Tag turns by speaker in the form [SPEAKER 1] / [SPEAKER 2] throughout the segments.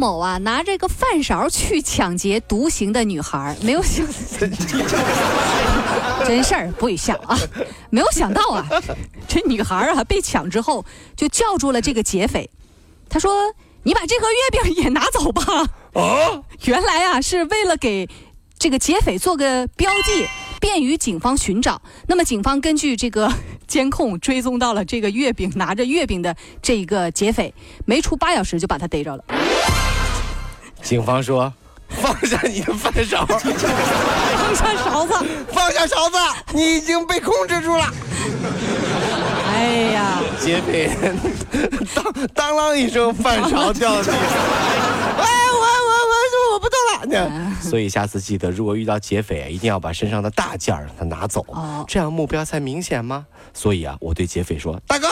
[SPEAKER 1] 某啊，拿这个饭勺去抢劫独行的女孩，没有想，真事儿不许笑啊！没有想到啊，这女孩啊被抢之后，就叫住了这个劫匪，他说：“你把这盒月饼也拿走吧。”啊，原来啊是为了给这个劫匪做个标记，便于警方寻找。那么警方根据这个监控追踪到了这个月饼拿着月饼的这一个劫匪，没出八小时就把他逮着了。
[SPEAKER 2] 警方说：“放下你的饭勺，
[SPEAKER 1] 放下勺子，
[SPEAKER 2] 放下勺子，你已经被控制住了。”
[SPEAKER 1] 哎呀，
[SPEAKER 2] 劫匪当当啷一声，饭勺掉地上。哎，我我我我不动了。所以下次记得，如果遇到劫匪，一定要把身上的大件儿让他拿走，这样目标才明显吗？所以啊，我对劫匪说：“大哥。”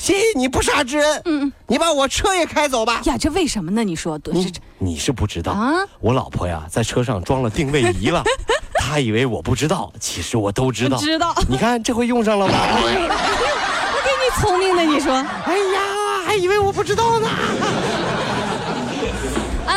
[SPEAKER 2] 谢谢你不杀之恩，嗯，你把我车也开走吧。
[SPEAKER 1] 呀，这为什么呢？你说，
[SPEAKER 2] 你你是不知道啊？我老婆呀，在车上装了定位仪了，她以为我不知道，其实我都知道。
[SPEAKER 1] 知道。
[SPEAKER 2] 你看这回用上了吧？
[SPEAKER 1] 我给你聪明的，你说。哎
[SPEAKER 2] 呀，还以为我不知道呢。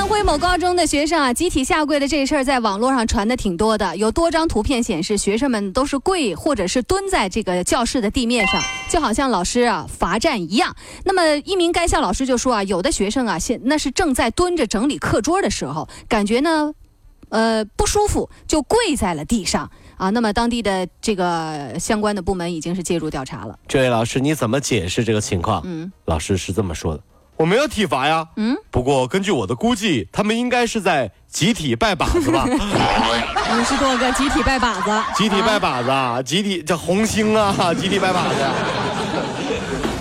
[SPEAKER 1] 安徽某高中的学生啊，集体下跪的这事儿在网络上传的挺多的，有多张图片显示学生们都是跪或者是蹲在这个教室的地面上，就好像老师啊罚站一样。那么一名该校老师就说啊，有的学生啊现那是正在蹲着整理课桌的时候，感觉呢，呃不舒服，就跪在了地上啊。那么当地的这个相关的部门已经是介入调查了。
[SPEAKER 2] 这位老师你怎么解释这个情况？嗯，老师是这么说的。我没有体罚呀，嗯，不过根据我的估计，他们应该是在集体拜把子吧。
[SPEAKER 1] 五十多个集体拜把子，
[SPEAKER 2] 集体拜把子，啊集体这红星啊，集体拜把子。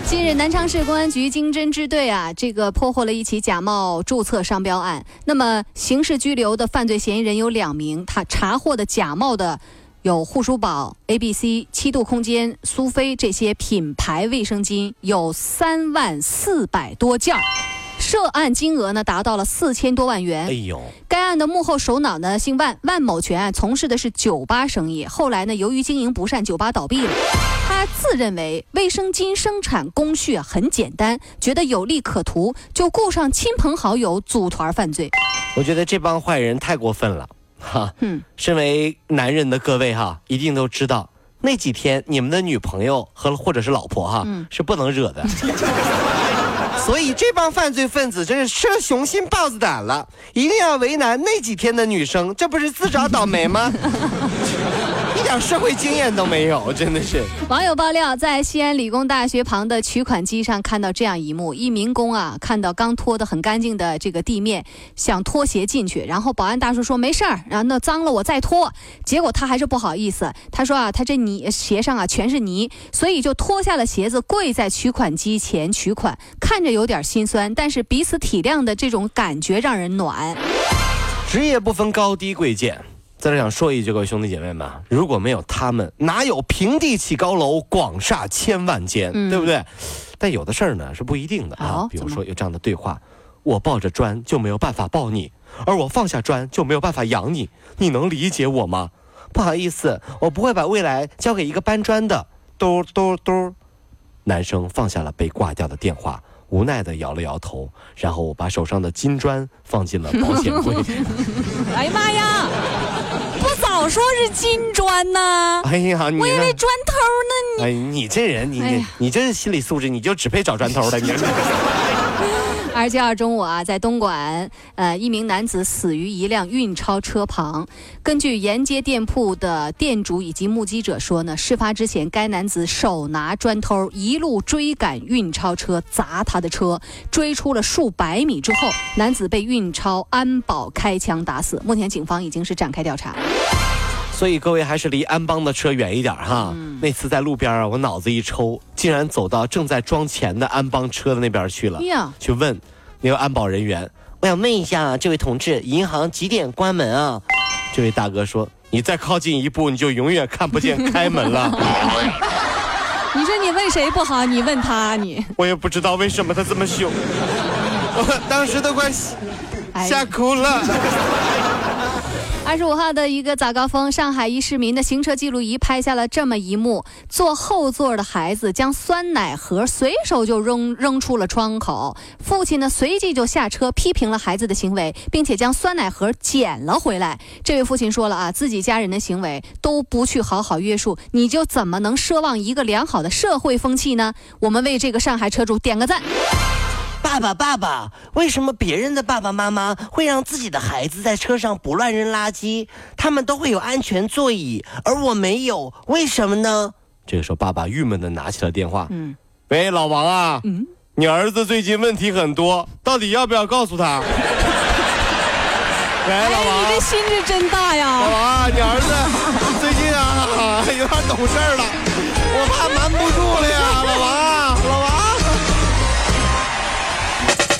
[SPEAKER 1] 近日，南昌市公安局经侦支队啊，这个破获了一起假冒注册商标案。那么，刑事拘留的犯罪嫌疑人有两名，他查获的假冒的。有护舒宝、A、B、C、七度空间、苏菲这些品牌卫生巾有三万四百多件儿，涉案金额呢达到了四千多万元。哎呦！该案的幕后首脑呢姓万，万某全从事的是酒吧生意，后来呢由于经营不善，酒吧倒闭了。他自认为卫生巾生产工序很简单，觉得有利可图，就雇上亲朋好友组团犯罪。
[SPEAKER 2] 我觉得这帮坏人太过分了。哈，嗯，身为男人的各位哈，一定都知道那几天你们的女朋友和或者是老婆哈，是不能惹的。所以这帮犯罪分子真是吃了雄心豹子胆了，一定要为难那几天的女生，这不是自找倒霉吗？社会经验都没有，真的是。
[SPEAKER 1] 网友爆料，在西安理工大学旁的取款机上看到这样一幕：一民工啊，看到刚拖得很干净的这个地面，想脱鞋进去，然后保安大叔说没事儿，然后那脏了我再脱。结果他还是不好意思，他说啊，他这泥鞋上啊全是泥，所以就脱下了鞋子，跪在取款机前取款，看着有点心酸，但是彼此体谅的这种感觉让人暖。
[SPEAKER 2] 职业不分高低贵贱。在这想说一句，各位兄弟姐妹们，如果没有他们，哪有平地起高楼，广厦千万间，对不对？但有的事儿呢是不一定的啊。比如说有这样的对话：我抱着砖就没有办法抱你，而我放下砖就没有办法养你，你能理解我吗？不好意思，我不会把未来交给一个搬砖的。嘟嘟嘟，男生放下了被挂掉的电话，无奈的摇了摇头，然后把手上的金砖放进了保险柜。
[SPEAKER 1] 哎呀妈呀！不早说是金砖呢！哎呀，我以为砖头呢。
[SPEAKER 2] 哎，你这人，你你你这心理素质，你就只配找砖头的。你。
[SPEAKER 1] 二十七号中午啊，在东莞，呃，一名男子死于一辆运钞车旁。根据沿街店铺的店主以及目击者说呢，事发之前，该男子手拿砖头一路追赶运钞车，砸他的车，追出了数百米之后，男子被运钞安保开枪打死。目前警方已经是展开调查。
[SPEAKER 2] 所以各位还是离安邦的车远一点哈。那次在路边啊，我脑子一抽，竟然走到正在装钱的安邦车的那边去了，去问那个安保人员，我想问一下这位同志，银行几点关门啊？这位大哥说：“你再靠近一步，你就永远看不见开门了。
[SPEAKER 1] 你说你问谁不好？你问他你。”
[SPEAKER 2] 我也不知道为什么他这么凶，我当时都快
[SPEAKER 1] 哎
[SPEAKER 2] 吓哭了。
[SPEAKER 1] 二十五号的一个早高峰，上海一市民的行车记录仪拍下了这么一幕：坐后座的孩子将酸奶盒随手就扔扔出了窗口，父亲呢随即就下车批评了孩子的行为，并且将酸奶盒捡了回来。这位父亲说了啊，自己家人的行为都不去好好约束，你就怎么能奢望一个良好的社会风气呢？我们为这个上海车主点个赞。
[SPEAKER 3] 爸爸，爸爸，为什么别人的爸爸妈妈会让自己的孩子在车上不乱扔垃圾？他们都会有安全座椅，而我没有，为什么呢？
[SPEAKER 2] 这个时候，爸爸郁闷的拿起了电话。
[SPEAKER 1] 嗯，
[SPEAKER 2] 喂，老王啊，
[SPEAKER 1] 嗯
[SPEAKER 2] 你儿子最近问题很多，到底要不要告诉他？喂，老
[SPEAKER 1] 哎，你
[SPEAKER 2] 王
[SPEAKER 1] 这，心是真大呀老！
[SPEAKER 2] 王，你儿子最近啊有点懂事儿了，我怕瞒不住了呀，老王，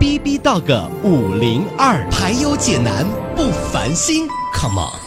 [SPEAKER 4] B B Dog 五零二，排忧解难不烦心，Come on。